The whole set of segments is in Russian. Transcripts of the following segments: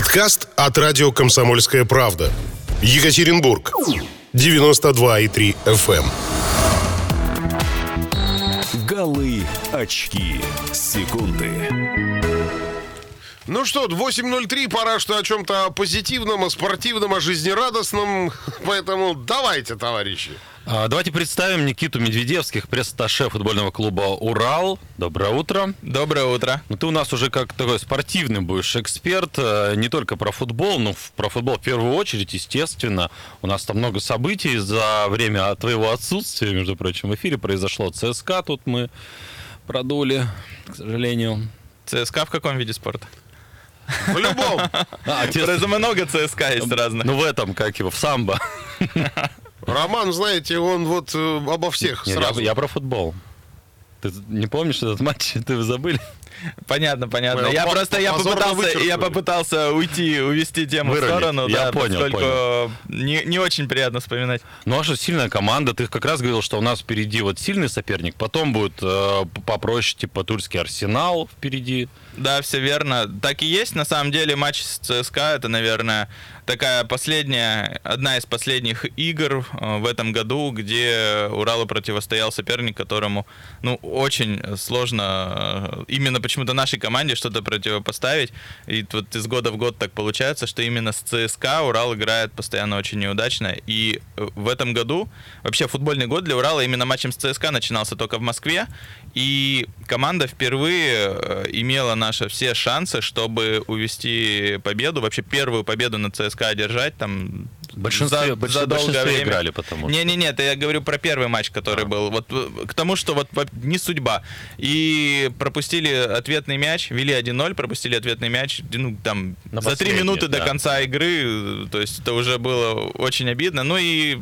Подкаст от радио «Комсомольская правда». Екатеринбург. 92,3 FM. Голы, очки, секунды. Ну что, 8.03, пора что о чем-то позитивном, о спортивном, о жизнерадостном. Поэтому давайте, товарищи. А, Давайте представим Никиту Медведевских, пресс-атташе футбольного клуба «Урал». Доброе утро. Доброе утро. Ну, ты у нас уже как такой спортивный будешь эксперт, э, не только про футбол, но про футбол в первую очередь, естественно. У нас там много событий за время твоего отсутствия, между прочим, в эфире произошло ЦСКА, тут мы продули, к сожалению. ЦСКА в каком виде спорта? В любом. А, Просто много ЦСКА есть разных. Ну, в этом, как его, в самбо. Роман, знаете, он вот э, обо всех Нет, сразу. Я, я про футбол. Ты не помнишь этот матч? Ты забыли? Понятно, понятно. Я по- просто я попытался, я попытался уйти, увести тему Вырулить. в сторону, Я да, понял, поскольку Не, не очень приятно вспоминать. Ну, а что, сильная команда. Ты как раз говорил, что у нас впереди вот сильный соперник, потом будет э, попроще, типа Турский Арсенал впереди. Да, все верно. Так и есть. На самом деле матч с ЦСКА это, наверное, такая последняя, одна из последних игр э, в этом году, где Уралу противостоял соперник, которому, ну, очень сложно э, почему-то нашей команде что-то противопоставить. И вот из года в год так получается, что именно с ЦСКА Урал играет постоянно очень неудачно. И э, в этом году вообще футбольный год для Урала именно матчем с ЦСКА начинался только в Москве. И команда впервые э, имела наши все шансы, чтобы увести победу, вообще первую победу на ЦСКА одержать там В большинстве, за- больш- за долгое время. играли, потому что... Не-не-не, это я говорю про первый матч, который А. был. Вот э, к тому, что вот во- не судьба. И пропустили ответный мяч, вели 1-0, пропустили ответный мяч, ну, там, На за три минуты до да. конца игры, э, то есть это уже было очень обидно. Ну и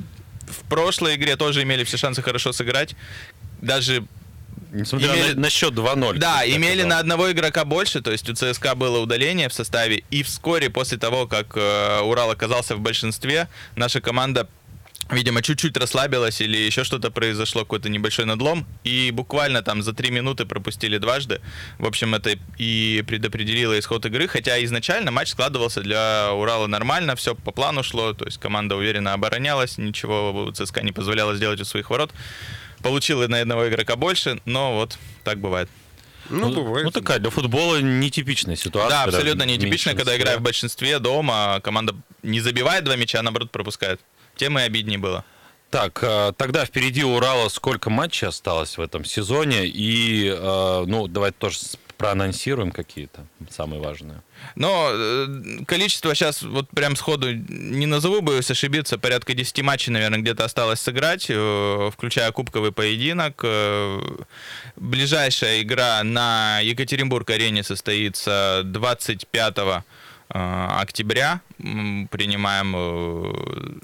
в прошлой игре тоже имели все шансы хорошо сыграть. Даже Несмотря имели- на, на счет 2-0. да, имели сказал. на одного игрока больше, то есть у ЦСКА было удаление в составе, и вскоре после того, как э, Урал оказался в большинстве, наша команда Видимо, чуть-чуть расслабилась или еще что-то произошло, какой-то небольшой надлом, и буквально там за три минуты пропустили дважды. В общем, это и предопределило исход игры, хотя изначально матч складывался для Урала нормально, все по плану шло, то есть команда уверенно оборонялась, ничего ЦСКА не позволяло сделать у своих ворот. Получила на одного игрока больше, но вот так бывает. Ну, бывает. Ну, такая для футбола нетипичная ситуация. Да, абсолютно нетипично, когда играя в большинстве дома, а команда не забивает два мяча, а наоборот пропускает. Тем и обиднее было. Так, э, тогда впереди Урала сколько матчей осталось в этом сезоне? И, э, ну, давайте тоже проанонсируем какие-то самые важные. Но э, количество сейчас вот прям сходу не назову, боюсь ошибиться, порядка 10 матчей, наверное, где-то осталось сыграть, э, включая кубковый поединок. Э, Ближайшая игра на Екатеринбург-арене состоится 25 э, октября. Принимаем э,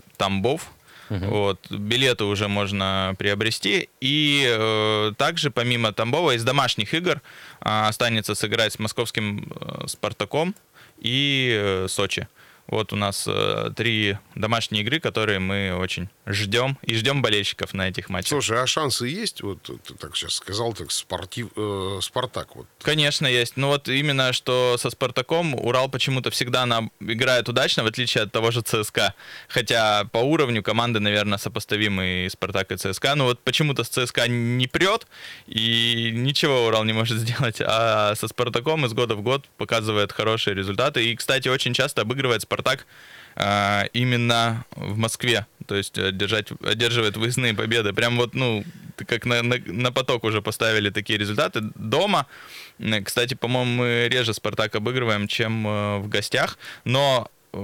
Тамбов. Вот, билеты уже можно приобрести. И э, также, помимо Тамбова, из домашних игр э, останется сыграть с московским э, Спартаком и э, Сочи. Вот у нас э, три домашние игры, которые мы очень ждем. И ждем болельщиков на этих матчах. Слушай, а шансы есть? Вот ты так сейчас сказал, так спортив, э, Спартак. Вот. Конечно, есть. Ну вот именно что со Спартаком Урал почему-то всегда нам играет удачно, в отличие от того же ЦСКА. Хотя по уровню команды, наверное, сопоставимы и Спартак, и ЦСКА. Но вот почему-то с ЦСКА не прет, и ничего Урал не может сделать. А со Спартаком из года в год показывает хорошие результаты. И, кстати, очень часто обыгрывает Спартак а, именно в Москве. То есть одержать, одерживает выездные победы. Прям вот, ну, как на, на, на поток уже поставили такие результаты. Дома, э, кстати, по-моему, мы реже Спартак обыгрываем, чем э, в гостях. Но э,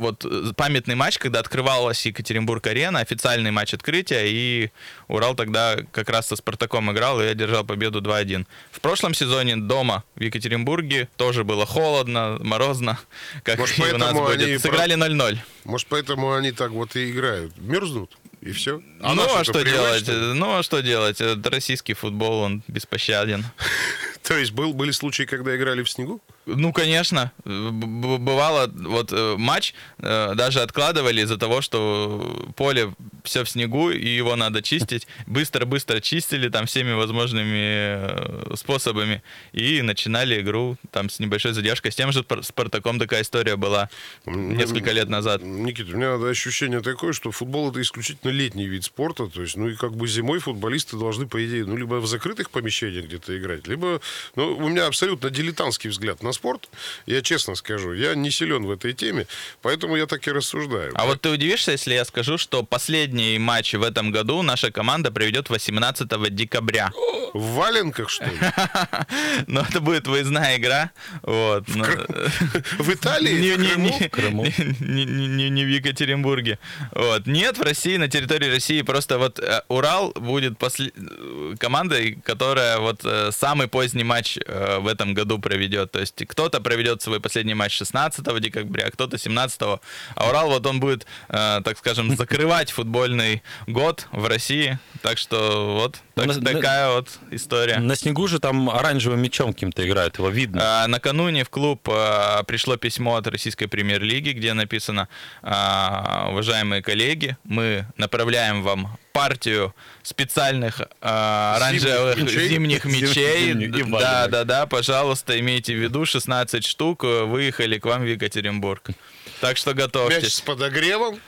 вот э, памятный матч, когда открывалась Екатеринбург-арена, официальный матч открытия, и Урал тогда как раз со Спартаком играл и одержал победу 2-1. В прошлом сезоне дома в Екатеринбурге тоже было холодно, морозно, как Может, и у нас будет. они Сыграли 0-0. Может, поэтому они так вот и играют. Мерзнут, и все. ну, а что делать? Ну, а что делать? Это российский футбол, он беспощаден. То есть был, были случаи, когда играли в снегу? Ну, конечно. Бывало, вот э, матч э, даже откладывали из-за того, что поле все в снегу, и его надо чистить. Быстро-быстро чистили там всеми возможными э, способами. И начинали игру там с небольшой задержкой. С тем же Спар- Спартаком такая история была несколько лет назад. Никита, у меня ощущение такое, что футбол это исключительно летний вид спорта. То есть, ну и как бы зимой футболисты должны, по идее, ну либо в закрытых помещениях где-то играть, либо... Ну, у меня абсолютно дилетантский взгляд на спорт. Я честно скажу, я не силен в этой теме, поэтому я так и рассуждаю. А вот ты удивишься, если я скажу, что последний матч в этом году наша команда проведет 18 декабря. В валенках, что ли? Но это будет выездная игра. Вот. но- В Италии? Не, В не, Крыму? не, в Екатеринбурге. Вот. Нет, в России, на территории России просто вот э, Урал будет после... э, командой, которая вот э, самый поздний матч в этом году проведет. То есть кто-то проведет свой последний матч 16 декабря, кто-то 17 А Урал вот он будет, э, так скажем, закрывать футбольный год в России. Так что вот так- на- такая вот история. На снегу же там оранжевым мячом каким-то играют, его видно. А, Накануне в клуб а, пришло письмо от Российской премьер-лиги, где написано, а, уважаемые коллеги, мы направляем вам партию специальных а, оранжевых Зимних зимних мячей. Зимних Да, да, да, пожалуйста, имейте в виду, 16 штук э, выехали к вам в Екатеринбург. Так что Мяч готовьтесь. с подогревом.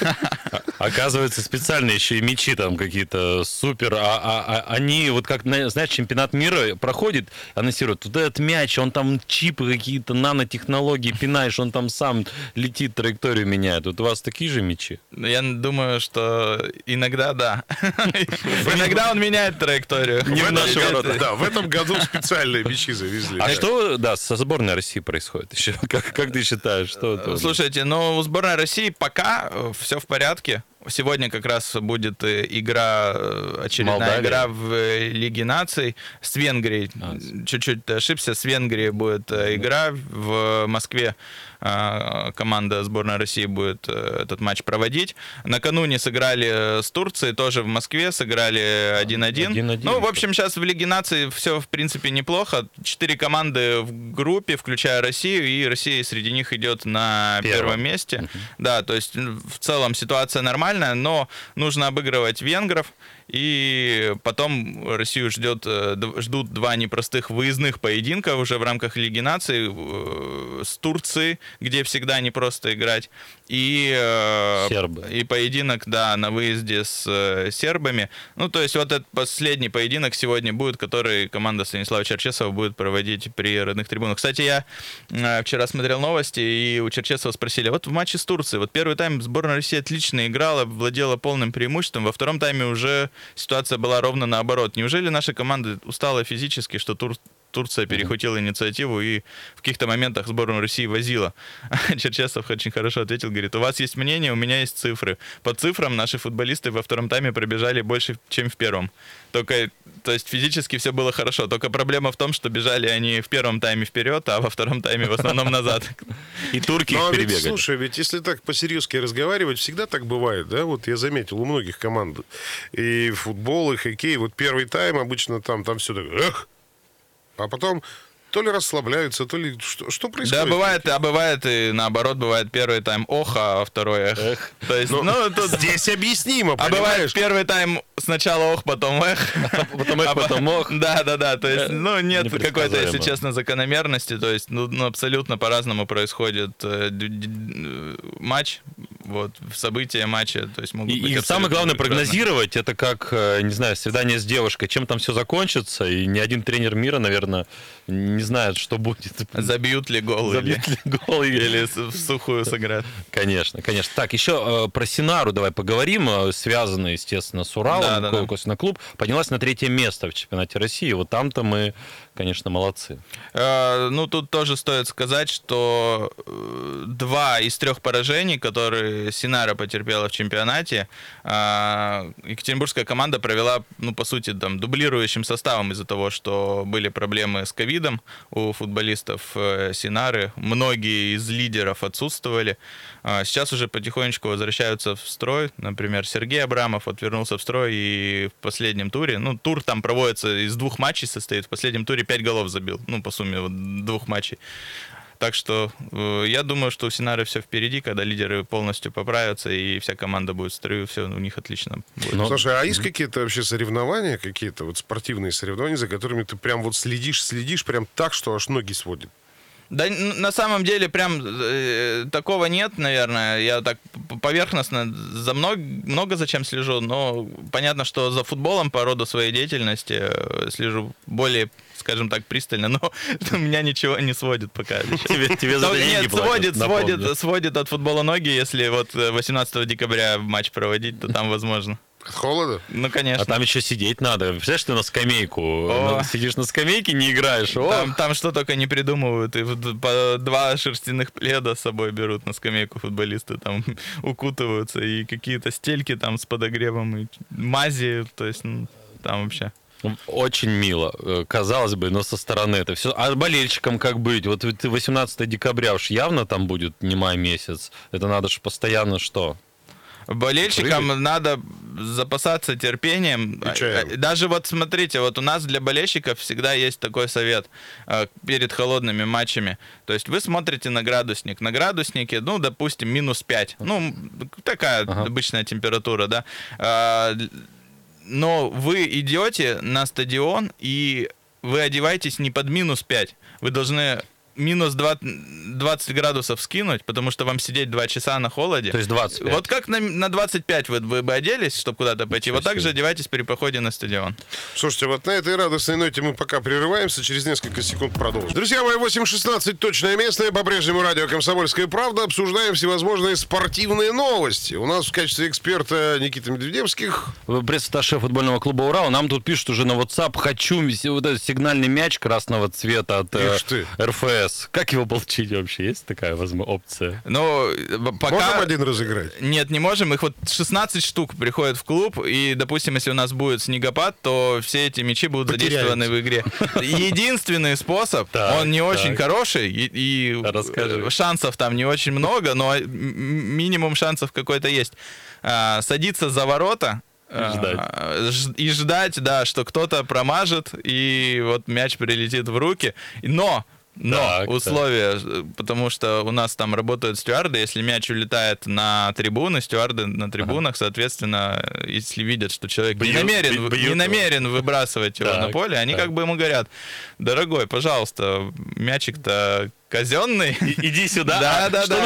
Оказывается, специально еще и мячи там какие-то супер. А, а- а они, вот как, на- знаешь, чемпионат мира проходит, анонсируют, вот этот мяч, он там чипы какие-то, нанотехнологии пинаешь, он там сам летит, траекторию меняет. Вот у вас такие же мячи? Я думаю, что иногда да. Иногда он меняет траекторию. Не в наши ворота. Да, в этом году специальные мячи завезли. А что, да, со сборной России происходит еще? Как, как ты считаешь, что это? Слушайте, ну у сборной России пока все в порядке. Сегодня как раз будет э, игра, э, очередная Молдавия. игра в э, Лиге наций с Венгрией. А. Чуть-чуть ошибся. С Венгрией будет э, игра в Москве. Э, Команда сборной России будет э, этот матч проводить. Накануне сыграли э, с Турцией, тоже в Москве, сыграли 1-1. 1-1. Ну, в общем, сейчас в Лиге наций все, в принципе, неплохо. Четыре команды в группе, включая Россию, и Россия среди них идет на Первом. первом месте. Да, то есть в целом ситуация нормальная, но нужно обыгрывать венгров, и потом Россию ждет, э, ждут два непростых выездных поединка уже в рамках Лиги наций э, с Турцией, где всегда непросто играть, и, э, Сербы. и поединок, да, на выезде с э, сербами. Ну, то есть вот этот последний поединок сегодня будет, который команда Станислава Черчесова будет проводить при родных трибунах. Кстати, я э, вчера смотрел новости, и у Черчесова спросили, вот в матче с Турцией, вот первый тайм сборная России отлично играла, владела полным преимуществом, во втором тайме уже ситуация была ровно наоборот. Неужели наша команда устала физически, что Тур- Турция перехватила инициативу и в каких-то моментах сборную России возила. Черчесов очень хорошо ответил, говорит, у вас есть мнение, у меня есть цифры. По цифрам наши футболисты во втором тайме пробежали больше, чем в первом. Только, то есть физически все было хорошо. Только проблема в том, что бежали они в первом тайме вперед, а во втором тайме в основном назад. И турки Ну, их а ведь, перебегали. слушай, ведь если так по-серьезки разговаривать, всегда так бывает, да? Вот я заметил, у многих команд и футбол, и хоккей, вот первый тайм обычно там, там все так, эх, а потом то ли расслабляются, то ли что, что Да, происходит? бывает, а бывает и наоборот, бывает первый тайм ох, а второй эх. То есть, Ну, ну, тут... Здесь объяснимо, А бывает понимаешь? первый тайм сначала ох, потом эх. Потом эх, А по- потом ох. Да, да, да. То есть, ну, нет какой-то, если честно, закономерности. То есть, ну, ну, абсолютно по-разному происходит э, э, матч. Вот, события матча. То есть могут И, быть и самое главное прекрасны. прогнозировать, это как, э, не знаю, свидание с девушкой, чем там все закончится, и ни один тренер мира, наверное, не знает, что будет. Забьют ли гол или, Забьет ли гол или- или в сухую сыграют. Конечно, конечно. Так, еще э, про Синару давай поговорим, э, связанно, естественно, с Уралом, Да, да, да. Клуб, поднялась на третье место в чемпионате России. Вот там-то мы, конечно, молодцы. Э, Ну, тут тоже стоит сказать, что э, два из трех поражений, которые Синара потерпела в чемпионате, а, екатеринбургская команда провела, ну, по сути, там, дублирующим составом из-за того, что были проблемы с ковидом у футболистов э, Синары. Многие из лидеров отсутствовали. А, сейчас уже потихонечку возвращаются в строй. Например, Сергей Абрамов вот вернулся в строй и в последнем туре, ну, тур там проводится из двух матчей состоит, в последнем туре пять голов забил, ну, по сумме вот, двух матчей. Так что э, я думаю, что у Синары все впереди, когда лидеры полностью поправятся и вся команда будет в строю, все у них отлично будет. Но- Слушай, а есть какие-то вообще соревнования, какие-то вот спортивные соревнования, за которыми ты прям вот следишь, следишь прям так, что аж ноги сводит? Да, на самом деле прям э, такого нет, наверное. Я так поверхностно за много, много зачем слежу, но понятно, что за футболом по роду своей деятельности э, слежу более, скажем так, пристально, но меня ничего не сводит пока. Тебе, тебе за Ну, Нет, сводит, сводит, сводит от футбола ноги, если вот э, 18 декабря матч проводить, то там возможно. От холода? Ну, конечно. А там еще сидеть надо. Представляешь, ты на скамейку. О. на- Сидишь на скамейке, не играешь. О, Там, там что только не придумывают. И по два шерстяных пледа с собой берут на скамейку футболисты. Там укутываются. И какие-то стельки там с подогревом. И мази. То есть ну, там вообще. Очень мило, э, казалось бы, но со стороны это все. А болельщикам как быть? Вот ведь 18 декабря уж явно там будет не май месяц. Это надо же постоянно что? Болельщикам Прыгать? надо запасаться терпением. А, Даже вот смотрите, вот у нас для болельщиков всегда есть такой совет э, перед холодными матчами. То есть вы смотрите на градусник. На градуснике, ну, допустим, минус 5. Ну, такая Ага. обычная температура, да. А, Но вы идете на стадион и вы одеваетесь не под минус 5. Вы должны минус 20, 20 градусов скинуть, потому что вам сидеть 2 часа на холоде. То есть 25. Вот как на, на 25 вы, вы бы оделись, чтобы куда-то пойти, вот так же одевайтесь при походе на стадион. Слушайте, вот на этой радостной ноте мы пока прерываемся, через несколько секунд продолжим. Друзья мои, 8.16, точное местное, по-прежнему радио «Комсомольская правда». Обсуждаем всевозможные спортивные новости. У нас в качестве эксперта Никита Медведевских. Пресс-атташе футбольного клуба «Урал». Нам тут пишут уже на WhatsApp «Хочу вот этот сигнальный мяч красного цвета от э, Ишь РФС». Как его получить вообще? Есть такая возможно, опция? Ну, э, пока... Можем один разыграть? Нет, не можем. Их вот 16 штук приходят в клуб, и, допустим, если у нас будет снегопад, то все эти мячи будут Потеряются. задействованы в игре. Единственный способ, Так, он не очень хороший, и, и, Расскажи. э, шансов там не очень много, но м- минимум шансов какой-то есть. А, Садиться за ворота, а, ж- И ждать, да, что кто-то промажет, и вот мяч прилетит в руки. Но но Так, условия, э, потому что у нас там работают стюарды, если мяч улетает на трибуны, стюарды на трибунах, соответственно, э, если видят, что человек не Бьют- намерен, бьют не его. намерен выбрасывать его на Так, поле, они так. как бы ему говорят, дорогой, пожалуйста, мячик-то казенный. Иди сюда. Да, А да, да.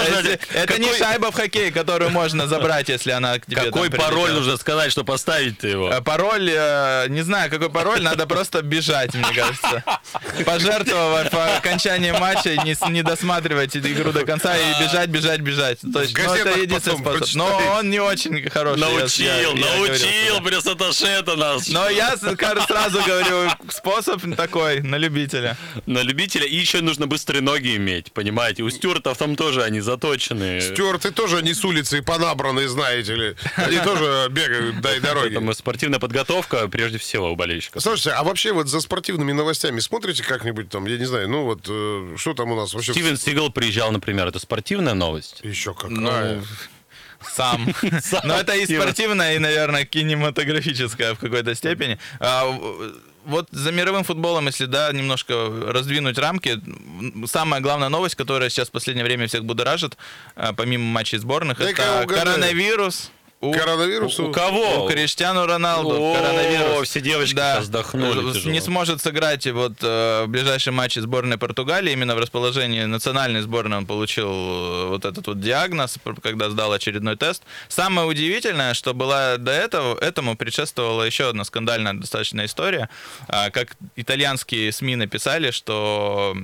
Это не шайба в хоккей, которую можно забрать, если она к тебе Какой пароль нужно сказать, что поставить-то его? Э, Пароль, э, не знаю, какой пароль, надо просто бежать, мне кажется. Пожертвовать по окончании матча, не, досматривать игру до конца и бежать, бежать, бежать. То есть, ну, это единственный способ. Но он не очень хороший. Научил, научил пресс-атташе-то нас. Но я сразу говорю, способ такой, на любителя. На любителя. И еще нужно быстрые ноги иметь, понимаете? У стюартов там тоже они заточены. Стюарты тоже не с улицы понабранные, знаете ли. Они тоже бегают, дай дороги. Поэтому спортивная подготовка прежде всего у болельщиков. Слушайте, а вообще вот за спортивными новостями смотрите как-нибудь там, я не знаю, ну вот, э, что там у нас вообще? Стивен Сигал приезжал, например. Это спортивная новость? Еще какая. Ну, сам. Но это и спортивная, и, наверное, кинематографическая в какой-то степени. Вот за мировым футболом, если да, немножко раздвинуть рамки, самая главная новость, которая сейчас в последнее время всех будоражит, а, помимо матчей сборных, Дай-ка я это коронавирус. У, Коронавирусу? У кого? у Криштиану Роналду О, коронавирус. все девочки сейчас вздохнули Э, тяжело. Не сможет сыграть вот э, в ближайшем матче сборной Португалии. Именно в расположении национальной сборной он получил э, вот этот вот диагноз, когда сдал очередной тест. Самое удивительное, что была до этого, этому предшествовала еще одна скандальная достаточно история. А, Как итальянские СМИ написали, что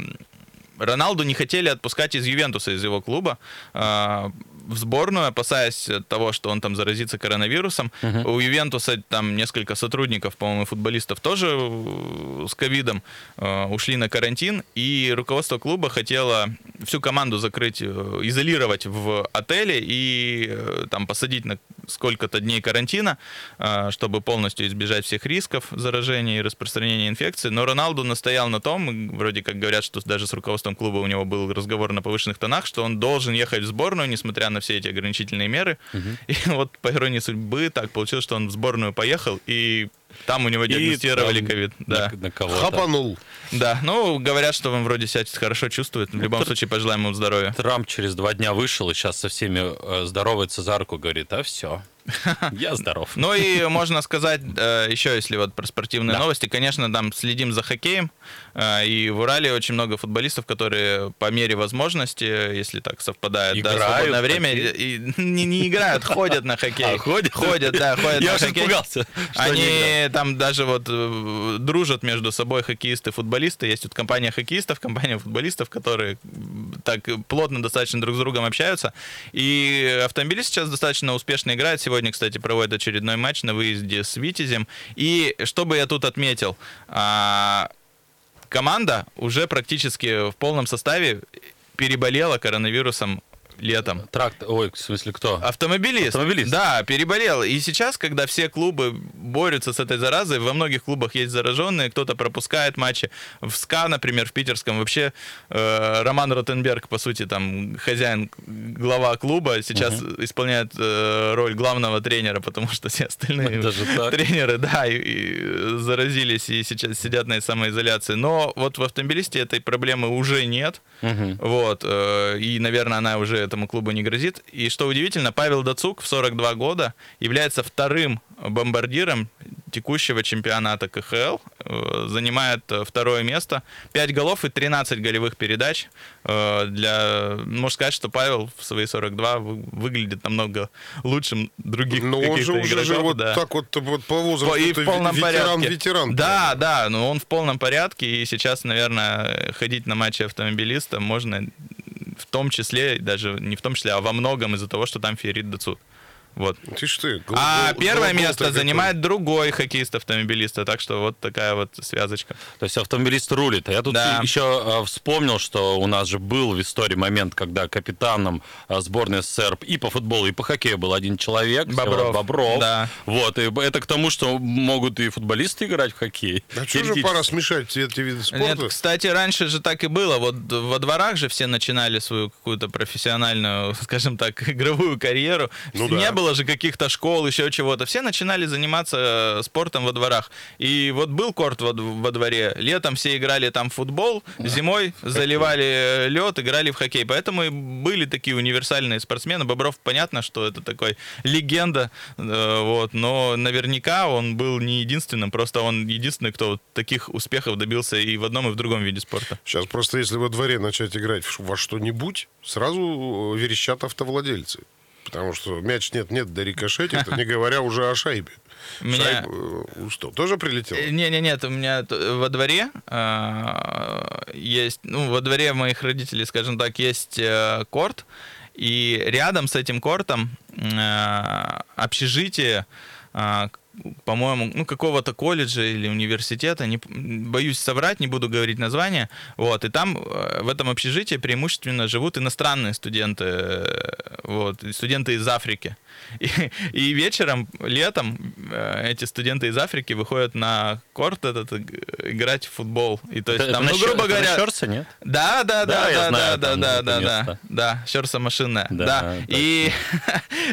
Роналду не хотели отпускать из Ювентуса, из его клуба, а, в сборную, опасаясь того, что он там заразится коронавирусом. У Ювентуса там несколько сотрудников, по-моему, футболистов тоже э, с ковидом э, ушли на карантин, и руководство клуба хотело всю команду закрыть, э, изолировать в отеле и э, там посадить на сколько-то дней карантина, э, чтобы полностью избежать всех рисков заражения и распространения инфекции. Но Роналду настоял на том, вроде как говорят, что даже с руководством клуба у него был разговор на повышенных тонах, что он должен ехать в сборную, несмотря на все эти ограничительные меры. И вот по иронии судьбы так получилось, что он в сборную поехал и там у него диагностировали ковид. на- Да. на кого-то. Хапанул. да, ну, говорят, что он вроде себя хорошо чувствует. В любом случае, пожелаем ему здоровья. Трамп через два дня вышел и сейчас со всеми э, здоровается за руку, говорит, а все, я здоров. Ну и можно сказать, э, еще если вот про спортивные Да. новости, конечно, там следим за хоккеем, и в Урале очень много футболистов, которые по мере возможности, если так совпадает, да, Играют свободное в время, хоккей? и, не, не играют, ходят на хоккей. А, ходят? Ходят, да, ходят Я на хоккей. испугался, они Они играют. там даже вот э, дружат между собой хоккеисты, футболисты. Есть вот компания хоккеистов, компания футболистов, которые так плотно достаточно друг с другом общаются. И автомобилист сейчас достаточно успешно играет. Сегодня, кстати, проводит очередной матч на выезде с Витязем. И что бы я тут отметил? Команда уже практически в полном составе переболела коронавирусом летом. Тракт, ой, в смысле кто? Автомобилист. Автомобилист. Да, переболел. И сейчас, когда все клубы борются с этой заразой, во многих клубах есть зараженные, кто-то пропускает матчи. В СКА, например, в питерском, вообще э, Роман Ротенберг, по сути, там хозяин, глава клуба, сейчас исполняет э, роль главного тренера, потому что все остальные Даже тренеры, да, и, и заразились и сейчас сидят на самоизоляции. Но вот в автомобилисте этой проблемы уже нет. Мгм. Вот, э, и, наверное, она уже этому клубу не грозит. И что удивительно, Павел Дацук в 42 года является вторым бомбардиром текущего чемпионата КХЛ, э, занимает э, второе место, 5 голов и 13 голевых передач. Э, Для, можно сказать, что Павел в свои 42 вы- выглядит намного лучше других Но он же уже же игроков, вот да. так вот, вот по возрасту и в полном ветеран, порядке. ветеран. Да, да, но он в полном порядке, и сейчас, наверное, ходить на матчи автомобилиста можно в том числе, даже не в том числе, а во многом из-за того, что там Ферит Дацут. Вот. Ты ты. гол- А гол- первое гол-то место какой. занимает другой хоккеист-автомобилиста, так что вот такая вот связочка. То есть автомобилист рулит. А я тут Да. еще э, вспомнил, что у нас же был в истории момент, когда капитаном э, сборной СССР и по футболу, и по хоккею был один человек. Бобров. Бобров. Да. Вот, и это к тому, что могут и футболисты играть в хоккей. А что же пора смешать все эти виды Нет, спорта? кстати, раньше же так и было. Вот во дворах же все начинали свою какую-то профессиональную, скажем так, игровую карьеру. Ну Не да. было же каких-то школ, еще чего-то. Все начинали заниматься э, спортом во дворах. И вот был корт во, во дворе. Летом все играли там в футбол, зимой заливали лед, играли в хоккей. Поэтому и были такие универсальные спортсмены. Бобров, понятно, что это такой легенда, э, вот, но наверняка он был не единственным, просто он единственный, кто таких успехов добился и в одном, и в другом виде спорта. Сейчас просто если во дворе начать играть во что-нибудь, сразу верещат автовладельцы. Потому что мяч нет-нет, да рикошетит, не говоря уже о шайбе. Меня- Шайба, э, что, тоже прилетел? Э, Не, не, нет, у меня во дворе а, есть, ну, во дворе моих родителей, скажем так, есть э, корт, и рядом с этим кортом э, общежитие, по-моему, ну, какого-то колледжа или университета, не, боюсь соврать, не буду говорить название, вот, и там э, в этом общежитии преимущественно живут иностранные студенты, э, вот, студенты из Африки. И, и вечером, летом э, эти студенты из Африки выходят на корт этот иг- играть в футбол. И то есть Это там, ну, Щер- грубо это говоря, Щерсе, нет? да, да, Да, да, да, знаю да, да, это да, да, место. да, Щерса машинная, Да, да. точно. И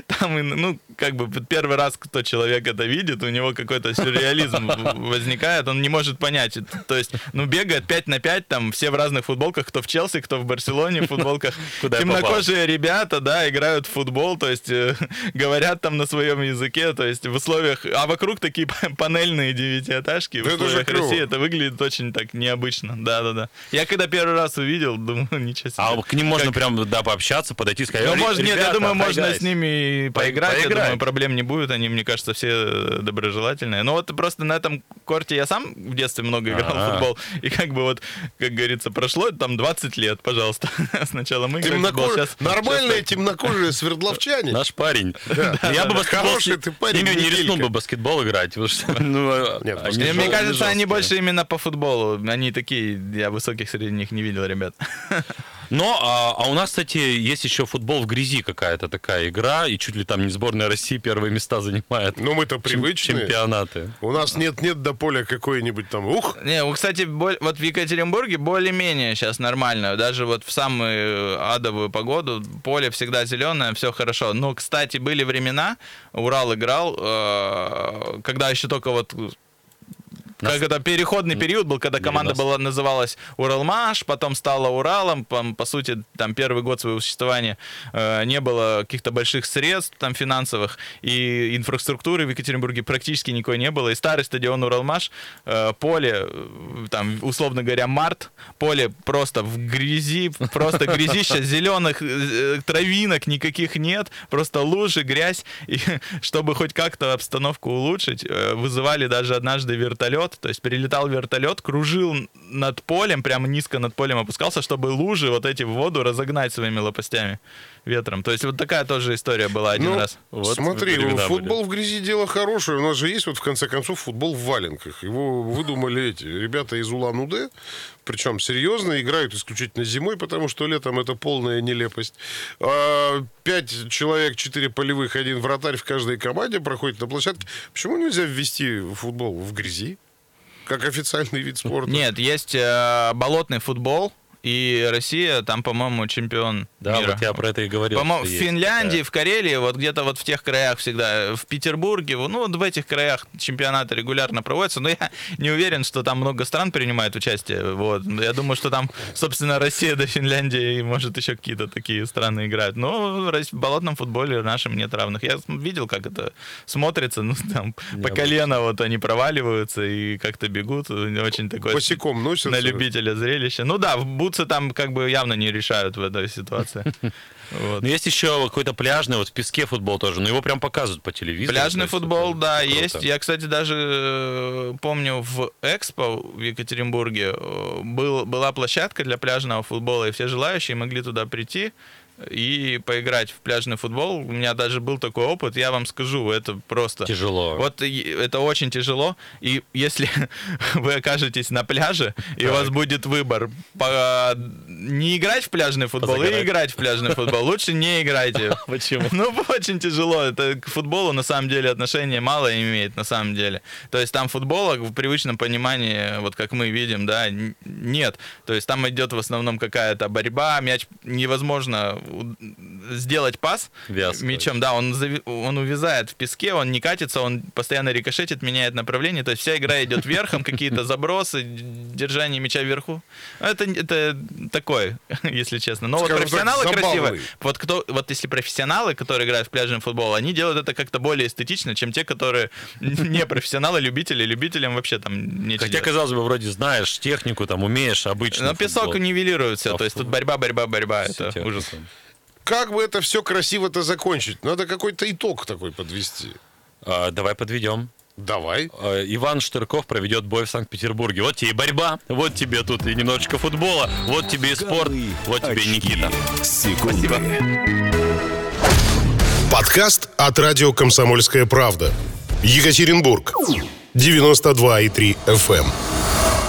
там, ну, как бы первый раз, кто человек это видит, у него какой-то сюрреализм возникает, он не может понять. Это- То есть, ну, бегает 5 на 5, там все в разных футболках, кто в Челси, кто в Барселоне в футболках. Куда Темнокожие ребята, да, играют в футбол, то есть э, говорят там на своем языке, то есть в условиях, а вокруг такие панельные девятиэтажки, в Да это условиях клево. России это выглядит очень так необычно, да-да-да. Я когда первый раз увидел, думаю, ничего себе. А к ним можно Как- прям, да, пообщаться, подойти сказать, Ну, «Ре- может, нет, я думаю, можно hi, guys». с ними По- поиграть. Поиграть, думаю, проблем не будет. Они, мне кажется, все э, доброжелательные. Но вот просто на этом корте я сам в детстве много играл в А. футбол. И как бы вот, как говорится, прошло там 20 лет, пожалуйста. Сначала мы играли в футбол, сейчас... нормальные темнокожие свердловчане. Наш парень. Я бы Хороший ты парень, не ну, бы баскетбол играть. ну, они баскетбол- Мне кажется, они больше именно по футболу. Они такие, я высоких среди них не видел, ребят. Но, а, а у нас, кстати, есть еще футбол в грязи какая-то такая игра, и чуть ли там не сборная России первые места занимает. Ну, мы-то привычные. Чемпионаты. У нас нет-нет до поля какой-нибудь там, ух, Не, ну, кстати, вот в Екатеринбурге более-менее сейчас нормально. Даже вот в самую адовую погоду поле всегда зеленое, все хорошо. Но, кстати, были времена, Урал играл, э, когда еще только вот как это переходный период был, когда команда 90. была называлась Уралмаш, потом стала Уралом. По, по сути, там первый год своего существования э, не было каких-то больших средств там финансовых и инфраструктуры в Екатеринбурге практически никакой не было. И старый стадион Уралмаш, э, поле, э, там условно говоря, март, поле просто в грязи, просто грязища, зеленых э, травинок никаких нет, просто лужи, грязь. И чтобы хоть как-то обстановку улучшить, э, вызывали даже однажды вертолет, то есть перелетал вертолет, кружил над полем, прямо низко над полем опускался, чтобы лужи вот эти в воду разогнать своими лопастями ветром. То есть вот такая тоже история была один Ну, раз. Вот Смотри, футбол в грязи дело хорошее. У нас же есть вот в конце концов футбол в валенках. Его выдумали эти ребята из Улан-Удэ. Причем серьезно, играют исключительно зимой, потому что летом это полная нелепость. А, Пять человек, четыре полевых, один вратарь в каждой команде проходит на площадке. Почему нельзя ввести футбол в грязи? Как официальный вид спорта. Нет, есть э, болотный футбол, и Россия там, по-моему, чемпион Да, мира. вот я про это и говорил. По-моему, в Финляндии, такая. в Карелии, вот где-то вот в тех краях всегда, в Петербурге, ну вот в этих краях чемпионаты регулярно проводятся, но я не уверен, что там много стран принимает участие. Вот. Я думаю, что там, собственно, Россия до Финляндии и, может, еще какие-то такие страны играют. Но в болотном футболе нашим нет равных. Я видел, как это смотрится, ну там по колено вот они проваливаются и как-то бегут. Очень такое Босиком носятся. на любителя зрелища. Ну да, в бутсы там как бы явно не решают в этой ситуации. Вот. Но есть еще какой-то пляжный, вот в песке футбол тоже, но его прям показывают по телевизору. Пляжный есть футбол, да, круто. есть. Я, кстати, даже э, помню в Экспо в Екатеринбурге э, был, была площадка для пляжного футбола, и все желающие могли туда прийти и поиграть в пляжный футбол. У меня даже был такой опыт, я вам скажу, это просто... Тяжело. Вот это очень тяжело. И если вы окажетесь на пляже, и у вас будет выбор по- не играть в пляжный футбол Позагорать. и играть в пляжный футбол, лучше не играйте. Почему? Ну, очень тяжело. Это к футболу на самом деле отношения мало имеет, на самом деле. То есть там футбола в привычном понимании, вот как мы видим, да, нет. То есть там идет в основном какая-то борьба, мяч невозможно сделать пас Вязко. мячом, да, он, зави- он увязает в песке, он не катится, он постоянно рикошетит, меняет направление, то есть вся игра идет верхом, какие-то забросы, держание мяча вверху. Это, это такое, если честно. Но вот так, профессионалы красиво. забавный. Вот кто, вот если профессионалы, которые играют в пляжный футбол, они делают это как-то более эстетично, чем те, которые не профессионалы, любители. Любителям вообще там нечего Хотя, делать. казалось бы, вроде знаешь технику, там умеешь обычно. Но песок нивелирует все, А то есть тут борьба, борьба, борьба. Это техника. Как бы это все красиво-то закончить? Надо какой-то итог такой подвести. А, давай подведем. Давай. А, Иван Штырков проведет бой в Санкт-Петербурге. Вот тебе и борьба, вот тебе тут и немножечко футбола, вот тебе и спорт, вот тебе и Никита. Секунды. Подкаст от радио «Комсомольская правда». Екатеринбург. 92,3 FM.